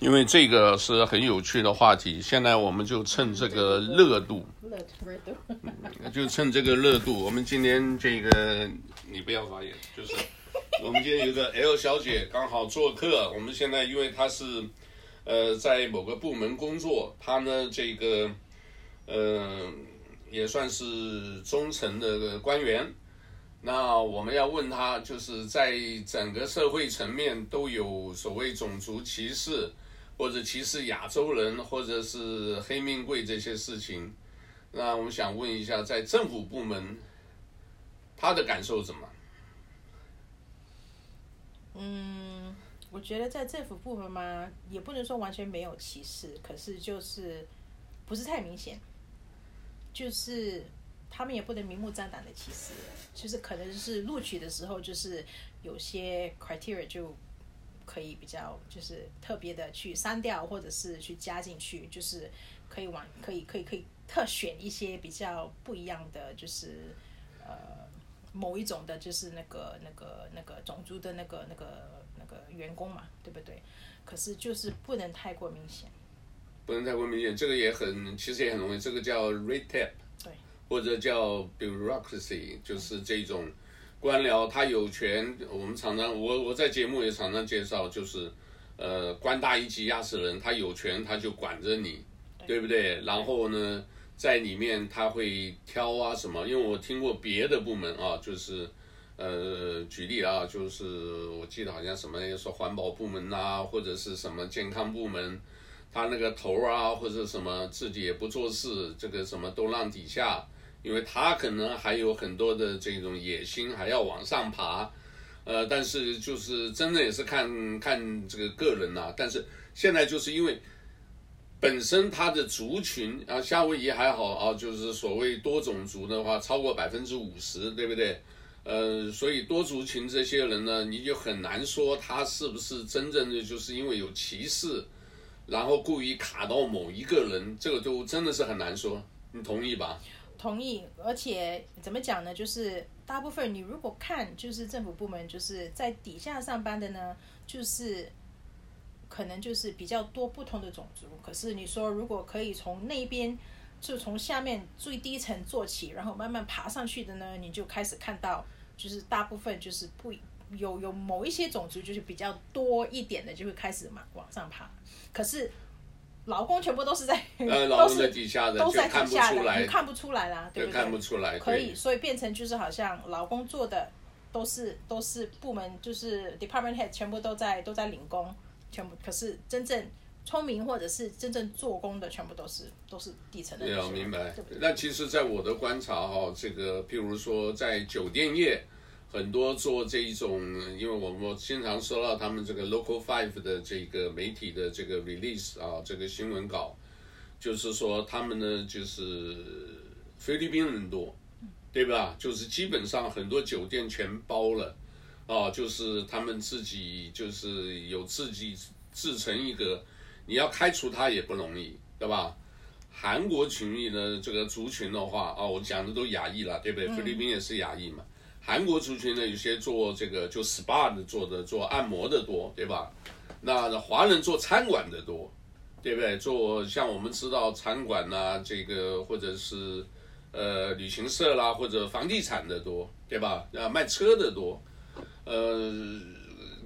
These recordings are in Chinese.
因为这个是很有趣的话题，现在我们就趁这个热度，就趁这个热度，我们今天这个你不要发言，就是我们今天有个 L 小姐刚好做客，我们现在因为她是呃在某个部门工作，她呢这个呃也算是中层的官员。那我们要问他，就是在整个社会层面都有所谓种族歧视，或者歧视亚洲人，或者是黑命贵这些事情。那我们想问一下，在政府部门，他的感受怎么？嗯，我觉得在政府部门嘛，也不能说完全没有歧视，可是就是不是太明显，就是。他们也不能明目张胆的歧视，就是可能是录取的时候，就是有些 criteria 就可以比较就是特别的去删掉，或者是去加进去，就是可以往可以可以可以特选一些比较不一样的，就是呃某一种的，就是那个那个那个种族的那个那个那个员工嘛，对不对？可是就是不能太过明显，不能太过明显，这个也很其实也很容易，这个叫 red tape 对。或者叫 bureaucracy，就是这种官僚，他有权。我们常常，我我在节目也常常介绍，就是呃，官大一级压死人，他有权，他就管着你，对不对？然后呢，在里面他会挑啊什么，因为我听过别的部门啊，就是呃，举例啊，就是我记得好像什么，要说环保部门啊，或者是什么健康部门，他那个头啊，或者什么自己也不做事，这个什么都让底下。因为他可能还有很多的这种野心，还要往上爬，呃，但是就是真的也是看看这个个人呐、啊。但是现在就是因为本身他的族群啊，夏威夷还好啊，就是所谓多种族的话，超过百分之五十，对不对？呃，所以多族群这些人呢，你就很难说他是不是真正的就是因为有歧视，然后故意卡到某一个人，这个都真的是很难说。你同意吧？同意，而且怎么讲呢？就是大部分你如果看，就是政府部门，就是在底下上班的呢，就是可能就是比较多不同的种族。可是你说如果可以从那边，就从下面最低层做起，然后慢慢爬上去的呢，你就开始看到，就是大部分就是不有有某一些种族就是比较多一点的，就会开始嘛往上爬。可是。劳工全部都是在，呃，劳工在底下的，都在底下的，你看不出来啦，对不对？看不出来，可以，所以变成就是好像老公做的都是都是部门，就是 department head 全部都在都在领工，全部可是真正聪明或者是真正做工的全部都是都是底层的。对啊，明白。那其实，在我的观察哈，这个譬如说在酒店业。很多做这一种，因为我我经常收到他们这个 Local Five 的这个媒体的这个 release 啊，这个新闻稿，就是说他们呢就是菲律宾人多，对吧？就是基本上很多酒店全包了，啊，就是他们自己就是有自己自成一个，你要开除他也不容易，对吧？韩国群里的这个族群的话，啊，我讲的都亚裔了，对不对？菲律宾也是亚裔嘛。韩国族群呢，有些做这个就 SPA 的做的做按摩的多，对吧？那华人做餐馆的多，对不对？做像我们知道餐馆呐、这个或者是呃旅行社啦，或者房地产的多，对吧？啊，卖车的多，呃，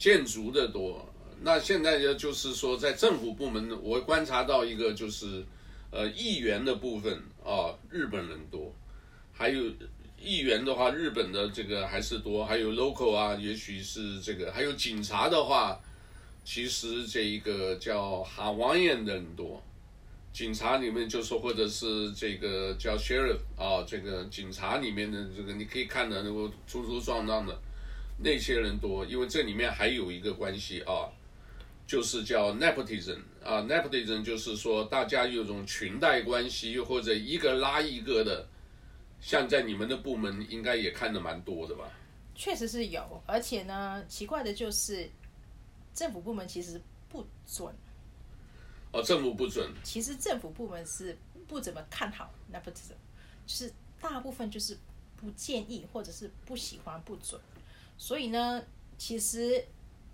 建筑的多。那现在呢，就是说在政府部门，我观察到一个就是呃议员的部分啊，日本人多，还有。议员的话，日本的这个还是多，还有 local 啊，也许是这个，还有警察的话，其实这一个叫 Hawaiian 的人多，警察里面就说，或者是这个叫 sheriff 啊，这个警察里面的这个你可以看的那个粗粗壮壮的那些人多，因为这里面还有一个关系啊，就是叫 nepotism 啊，nepotism 就是说大家有种裙带关系，又或者一个拉一个的。像在你们的部门，应该也看的蛮多的吧？确实是有，而且呢，奇怪的就是，政府部门其实不准。哦，政府不准。其实政府部门是不怎么看好 nepotism，就是大部分就是不建议或者是不喜欢不准。所以呢，其实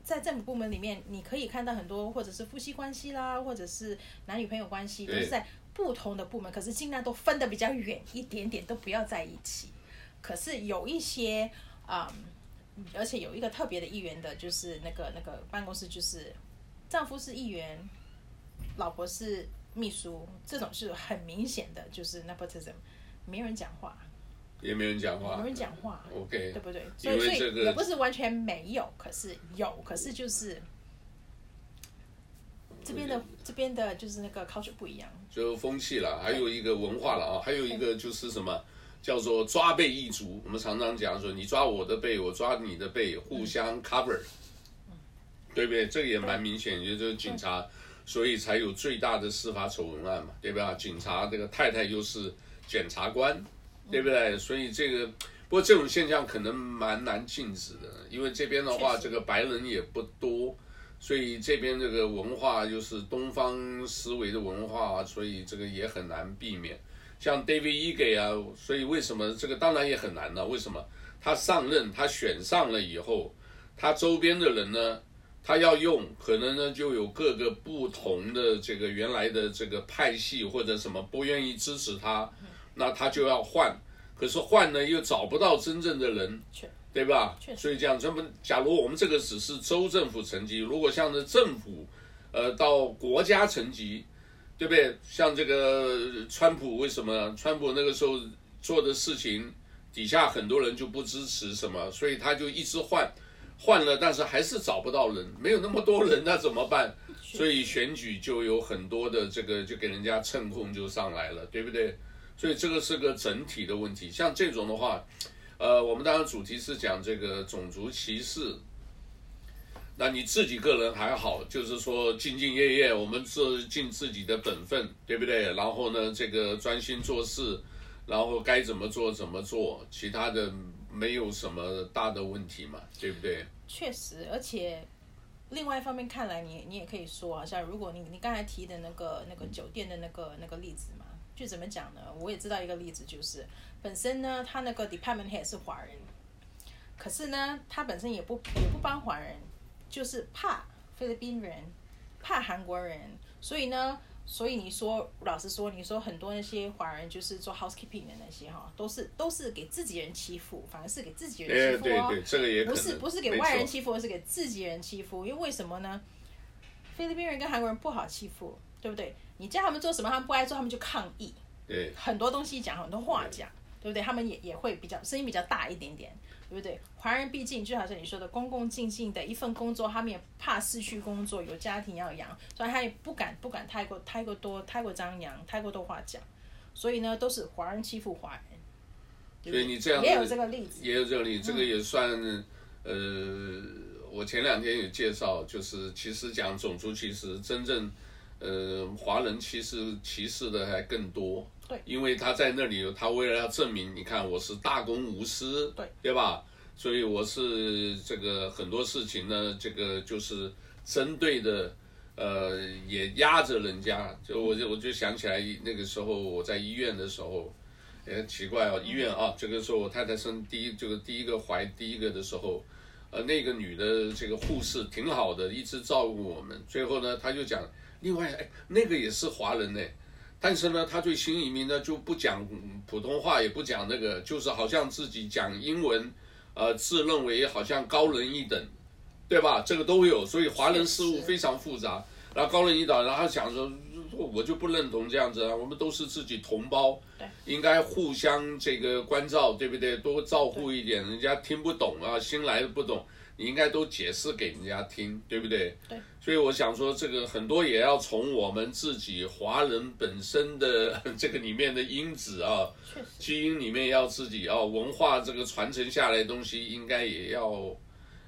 在政府部门里面，你可以看到很多，或者是夫妻关系啦，或者是男女朋友关系，都是在不同的部门，可是尽量都分得比较远一点点，都不要在一起。可是有一些啊、嗯，而且有一个特别的议员的，就是那个那个办公室，就是丈夫是议员，老婆是秘书，这种是很明显的，就是 nepotism，没人讲话。也没人讲话，没人讲话，OK，对不对？因为这个、所以也不是完全没有，可是有，可是就是这边的这边的，就是那个 culture 不一样，就风气了，还有一个文化了啊，还有一个就是什么叫做抓背一族，我们常常讲说，你抓我的背，我抓你的背，互相 cover，、嗯、对不对？这个也蛮明显，也就是警察，所以才有最大的司法丑闻案嘛，对吧？警察这个太太又是检察官。对不对？所以这个，不过这种现象可能蛮难禁止的，因为这边的话，这个白人也不多，所以这边这个文化就是东方思维的文化，所以这个也很难避免。像 David Ige 啊，所以为什么这个当然也很难呢？为什么他上任，他选上了以后，他周边的人呢，他要用，可能呢就有各个不同的这个原来的这个派系或者什么不愿意支持他。那他就要换，可是换呢又找不到真正的人，对吧？所以这样，这么假如我们这个只是州政府层级，如果像是政府，呃，到国家层级，对不对？像这个川普为什么？川普那个时候做的事情，底下很多人就不支持什么，所以他就一直换，换了，但是还是找不到人，没有那么多人，那怎么办？所以选举就有很多的这个，就给人家趁空就上来了，对不对？所以这个是个整体的问题，像这种的话，呃，我们当然主题是讲这个种族歧视。那你自己个人还好，就是说兢兢业业，我们是尽自己的本分，对不对？然后呢，这个专心做事，然后该怎么做怎么做，其他的没有什么大的问题嘛，对不对？确实，而且另外一方面看来你，你也可以说啊，像如果你你刚才提的那个那个酒店的那个那个例子嘛。就怎么讲呢？我也知道一个例子，就是本身呢，他那个 department head 是华人，可是呢，他本身也不也不帮华人，就是怕菲律宾人，怕韩国人，所以呢，所以你说，老实说，你说很多那些华人就是做 housekeeping 的那些哈，都是都是给自己人欺负，反而是给自己人欺负哦，对对对，这个也不是不是给外人欺负，而是给自己人欺负，因为为什么呢？菲律宾人跟韩国人不好欺负，对不对？你叫他们做什么，他们不爱做，他们就抗议。对，很多东西讲，很多话讲，对，对不对？他们也也会比较声音比较大一点点，对不对？华人毕竟就好像你说的，恭恭敬敬的一份工作，他们也怕失去工作，有家庭要养，所以他也不敢不敢太过太过多太过张扬，太过多话讲。所以呢，都是华人欺负华人。对对，所以你这样也有这个例子，也有这个例子，这个也算、嗯、呃，我前两天有介绍，就是其实讲种族歧视，真正。呃，华人其实歧视的还更多，对，因为他在那里，他为了要证明，你看我是大公无私，对，对吧？所以我是这个很多事情呢，这个就是针对的，呃，也压着人家。就我就我就想起来那个时候我在医院的时候，哎，奇怪哦，医院啊，这个时候我太太生第一这个第一个怀第一个的时候，呃，那个女的这个护士挺好的，一直照顾我们。最后呢，她就讲。另外，哎，那个也是华人呢，但是呢，他对新移民呢就不讲普通话，也不讲那个，就是好像自己讲英文，呃，自认为好像高人一等，对吧？这个都有，所以华人事务非常复杂。然后高人一等，然后他想说，我就不认同这样子啊，我们都是自己同胞，应该互相这个关照，对不对？多照顾一点，人家听不懂啊，新来的不懂。你应该都解释给人家听，对不对？对。所以我想说，这个很多也要从我们自己华人本身的 这个里面的因子啊，基因里面要自己啊，文化这个传承下来的东西，应该也要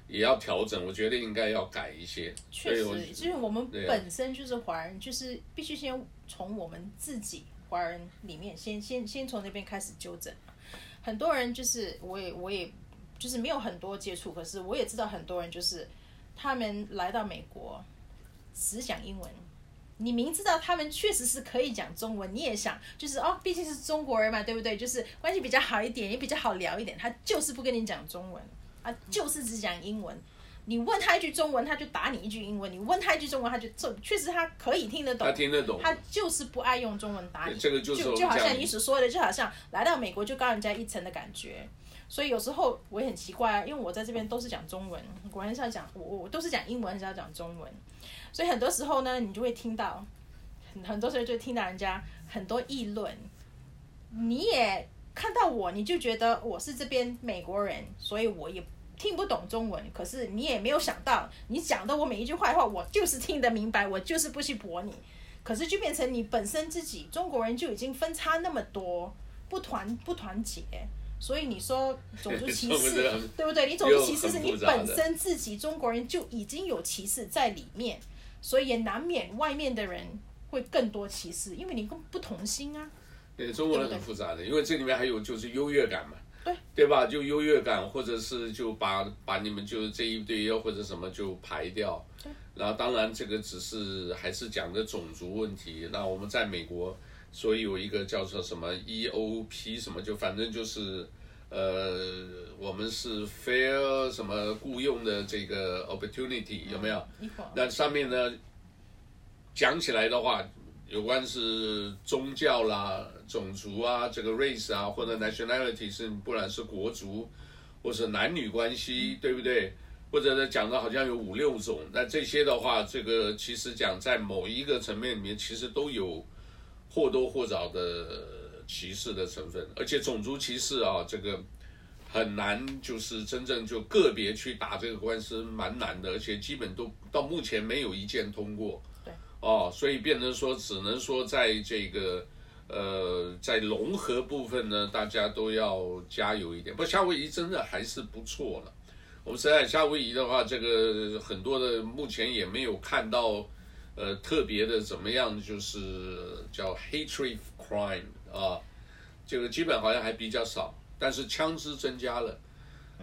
也要调整。我觉得应该要改一些。确实，就是我们本身就是华人，就是必须先从我们自己华人里面先先先从那边开始纠正。很多人就是我也我也。就是没有很多接触，可是我也知道很多人就是，他们来到美国，只讲英文。你明知道他们确实是可以讲中文，你也想就是哦，毕竟是中国人嘛，对不对？就是关系比较好一点，也比较好聊一点。他就是不跟你讲中文，啊就是只讲英文。你问他一句中文，他就打你一句英文；你问他一句中文，他就这确实他可以听得懂。他听得懂。他就是不爱用中文打你。这个就是就就好像你所说的，就好像来到美国就高人家一层的感觉。所以有时候我也很奇怪啊，因为我在这边都是讲中文，果然是要讲我我都是讲英文，还是要讲中文。所以很多时候呢，你就会听到很很多时候就听到人家很多议论，你也看到我，你就觉得我是这边美国人，所以我也。听不懂中文，可是你也没有想到，你讲的我每一句坏话，我就是听得明白，我就是不去驳你。可是就变成你本身自己中国人就已经分差那么多，不团不团结，所以你说种族歧视，对不对？你种族歧视是你本身自己中国人就已经有歧视在里面，所以也难免外面的人会更多歧视，因为你跟不同心啊。对，中国人很复杂的，因为这里面还有就是优越感嘛。对，对吧？就优越感，或者是就把把你们就这一堆或者什么就排掉。对。然后当然这个只是还是讲的种族问题。那我们在美国，所以有一个叫做什么 EOP 什么，就反正就是呃，我们是 fair 什么雇佣的这个 opportunity 有没有？嗯。那上面呢，讲起来的话。有关是宗教啦、种族啊、这个 race 啊，或者 nationality 是不然是国族，或者男女关系，对不对？或者呢讲的好像有五六种，那这些的话，这个其实讲在某一个层面里面，其实都有或多或少的歧视的成分，而且种族歧视啊，这个很难，就是真正就个别去打这个官司蛮难的，而且基本都到目前没有一件通过。对哦，所以变成说，只能说在这个，呃，在融合部分呢，大家都要加油一点。不夏威夷真的还是不错了。我们实在夏威夷的话，这个很多的目前也没有看到，呃，特别的怎么样，就是叫 hatred crime 啊，这个基本好像还比较少，但是枪支增加了。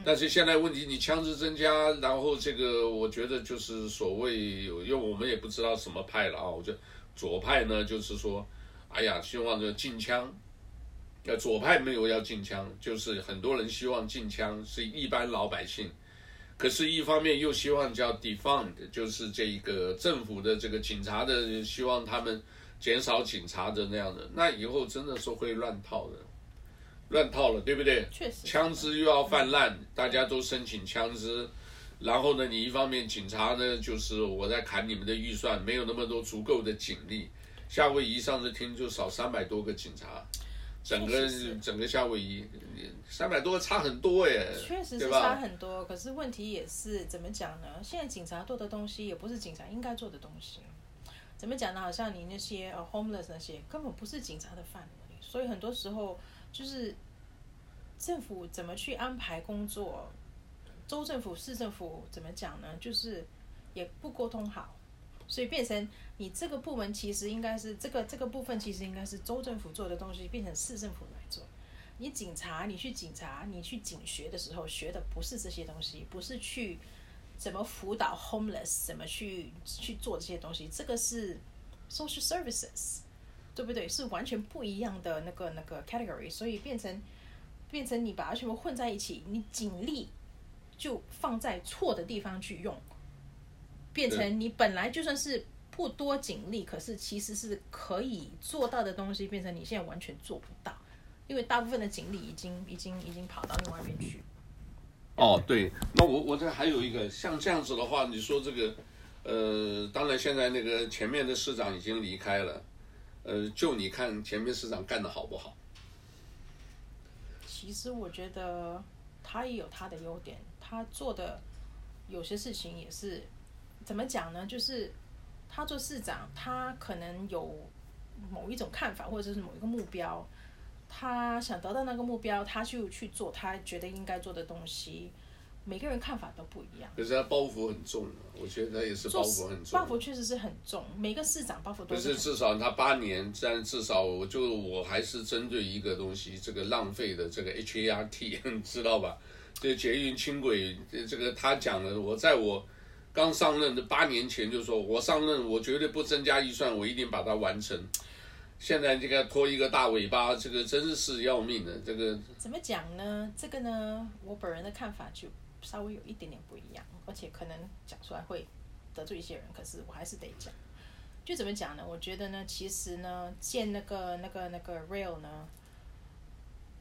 但是现在问题，你枪支增加，然后这个我觉得就是所谓，因为我们也不知道什么派了啊。我觉得左派呢，就是说，哎呀，希望这禁枪。呃，左派没有要禁枪，就是很多人希望禁枪，是一般老百姓。可是，一方面又希望叫 defund，就是这一个政府的这个警察的，希望他们减少警察的那样的，那以后真的是会乱套的。乱套了，对不对？确实，枪支又要泛滥，大家都申请枪支，然后呢，你一方面警察呢，就是我在砍你们的预算，没有那么多足够的警力。夏威夷上次听就少三百多个警察，整个整个夏威夷三百多个差很多耶，确实是差很多。可是问题也是怎么讲呢？现在警察做的东西也不是警察应该做的东西。怎么讲呢？好像你那些呃 homeless 那些根本不是警察的范围，所以很多时候。就是政府怎么去安排工作，州政府、市政府怎么讲呢？就是也不沟通好，所以变成你这个部门其实应该是这个这个部分其实应该是州政府做的东西，变成市政府来做。你警察，你去警察，你去警学的时候学的不是这些东西，不是去怎么辅导 homeless，怎么去去做这些东西，这个是 social services。对不对？是完全不一样的那个那个 category，所以变成变成你把它全部混在一起，你警力就放在错的地方去用，变成你本来就算是不多警力，可是其实是可以做到的东西，变成你现在完全做不到，因为大部分的警力已经已经已经跑到另外一边去。哦，对，那我我这还有一个像这样子的话，你说这个呃，当然现在那个前面的市长已经离开了。呃，就你看前面市长干的好不好？其实我觉得他也有他的优点，他做的有些事情也是怎么讲呢？就是他做市长，他可能有某一种看法，或者是某一个目标，他想得到那个目标，他就去做他觉得应该做的东西。每个人看法都不一样，可是他包袱很重，我觉得他也是包袱很重。包袱确实是很重，每个市长包袱都是。可是至少他八年，但至少我就我还是针对一个东西，这个浪费的这个 HART，知道吧？这个捷运轻轨，这个他讲的，我在我刚上任的八年前就说，我上任我绝对不增加预算，我一定把它完成。现在这个拖一个大尾巴，这个真是要命的。这个怎么讲呢？这个呢，我本人的看法就。稍微有一点点不一样，而且可能讲出来会得罪一些人，可是我还是得讲。就怎么讲呢？我觉得呢，其实呢，建那个那个那个 rail 呢，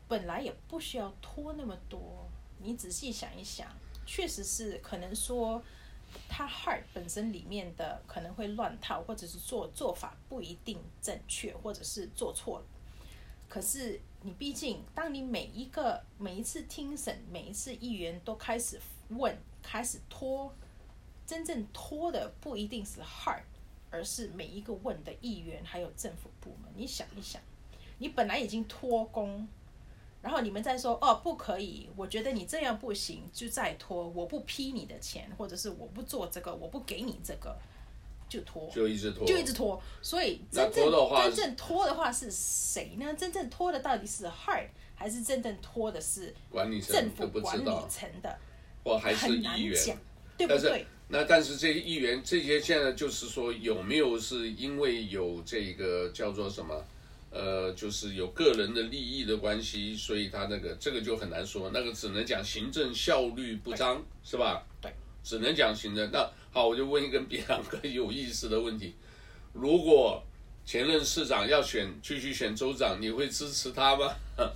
本来也不需要拖那么多。你仔细想一想，确实是可能说，它 heart 本身里面的可能会乱套，或者是做做法不一定正确，或者是做错了。可是你毕竟，当你每一个每一次听审，每一次议员都开始问，开始拖，真正拖的不一定是 heart。而是每一个问的议员还有政府部门，你想一想，你本来已经拖工，然后你们再说哦不可以，我觉得你这样不行，就再拖，我不批你的钱，或者是我不做这个，我不给你这个，就拖，就一直拖，就一直拖。所以真正真正拖的话是谁呢？真正拖的到底是 hard 还是真正拖的是管理政府管理层的？我还是议员，对不对？那但是这些议员，这些现在就是说有没有是因为有这个叫做什么，呃，就是有个人的利益的关系，所以他那个这个就很难说，那个只能讲行政效率不彰，是吧？对，只能讲行政。那好，我就问一个比两个有意思的问题：如果前任市长要选继续选州长，你会支持他吗？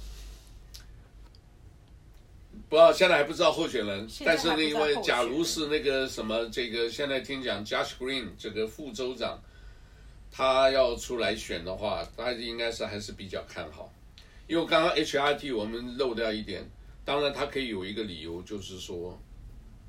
不知道，现在还不知道候选人，但是因为假如是那个什么，这个现在听讲 Josh Green 这个副州长，他要出来选的话，他应该是还是比较看好。因为刚刚 HRT 我们漏掉一点，当然他可以有一个理由，就是说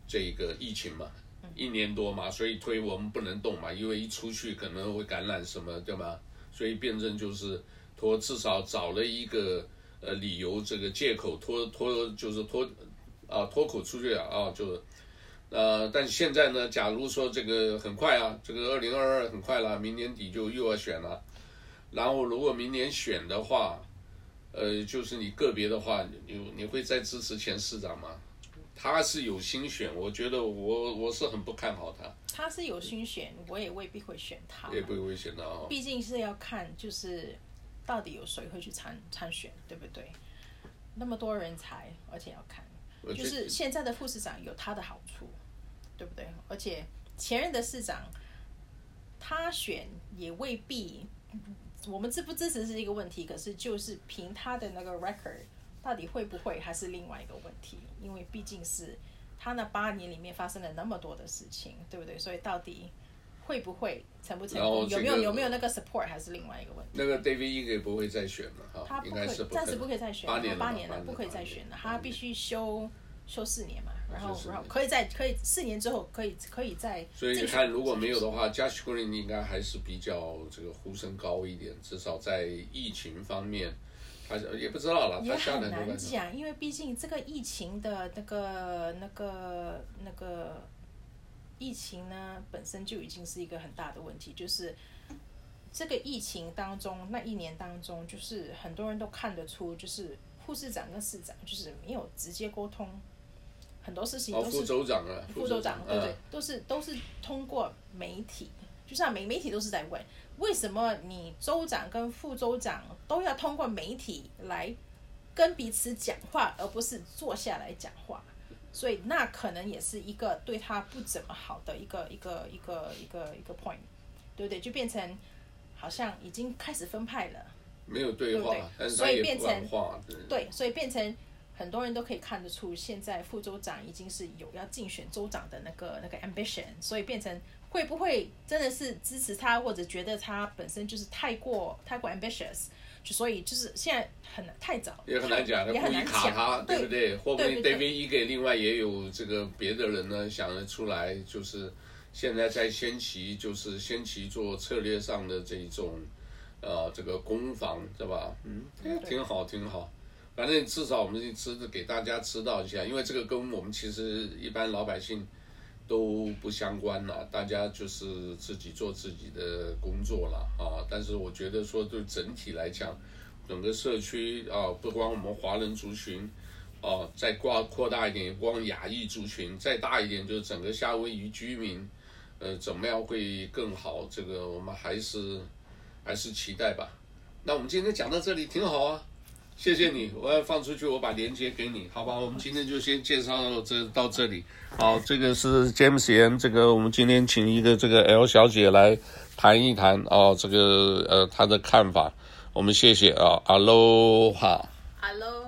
这个疫情嘛，一年多嘛，所以推我们不能动嘛，因为一出去可能会感染什么，对吗？所以辩证就是拖，至少找了一个。呃，理由这个借口拖拖就是拖啊脱口出去了啊，就呃，但现在呢，假如说这个很快啊，这个二零二二很快了，明年底就又要选了，然后如果明年选的话，呃，就是你个别的话，你你会再支持前市长吗？他是有心选，我觉得我我是很不看好他。他是有心选，我也未必会选他。也不会选他哦。毕竟是要看就是。到底有谁会去参参选，对不对？那么多人才，而且要看，就是现在的副市长有他的好处，对不对？而且前任的市长他选也未必，我们支不支持是一个问题，可是就是凭他的那个 record，到底会不会还是另外一个问题？因为毕竟是他那八年里面发生了那么多的事情，对不对？所以到底。会不会成不成功？有没有有没有那个 support 还是另外一个问题？那个 David 应该不会再选了哈，他不可以，暂时不可以再选，八年了，不可以再选了，他必须休休四年嘛，然后然后可以在可以四年之后可以可以再。所以你看，如果没有的话，Josh Green 应该还是比较这个呼声高一点，至少在疫情方面，他也不知道了。也很难讲，因为毕竟这个疫情的那个那个那个。疫情呢，本身就已经是一个很大的问题，就是这个疫情当中那一年当中，就是很多人都看得出，就是护士长跟市长就是没有直接沟通，很多事情都是副州长啊，副州长对不对？都是都是通过媒体，就像媒媒体都是在问，为什么你州长跟副州长都要通过媒体来跟彼此讲话，而不是坐下来讲话？所以那可能也是一个对他不怎么好的一个一个一个一个一个 point，对不对？就变成好像已经开始分派了，没有对话，对，所以变成对，所以变成很多人都可以看得出，现在副州长已经是有要竞选州长的那个那个 ambition，所以变成会不会真的是支持他，或者觉得他本身就是太过太过 ambitious？所以就是现在很难太早，也很难讲，他故意卡他，对不对？或不会 David Ige 另外也有这个别的人呢？想得出来，就是现在在先期，就是先期做策略上的这一种，呃，这个攻防，对吧？嗯，挺好，挺好。反正至少我们知给大家知道一下，因为这个跟我们其实一般老百姓。都不相关了，大家就是自己做自己的工作了啊。但是我觉得说，对整体来讲，整个社区啊，不光我们华人族群啊，再挂扩大一点，光亚裔族群，再大一点就是整个夏威夷居民，呃，怎么样会更好？这个我们还是还是期待吧。那我们今天讲到这里挺好啊。谢谢你，我要放出去，我把链接给你，好吧？我们今天就先介绍到这到这里。好，这个是 James N，这个我们今天请一个这个 L 小姐来谈一谈哦，这个呃她的看法，我们谢谢啊，Aloha，Aloha。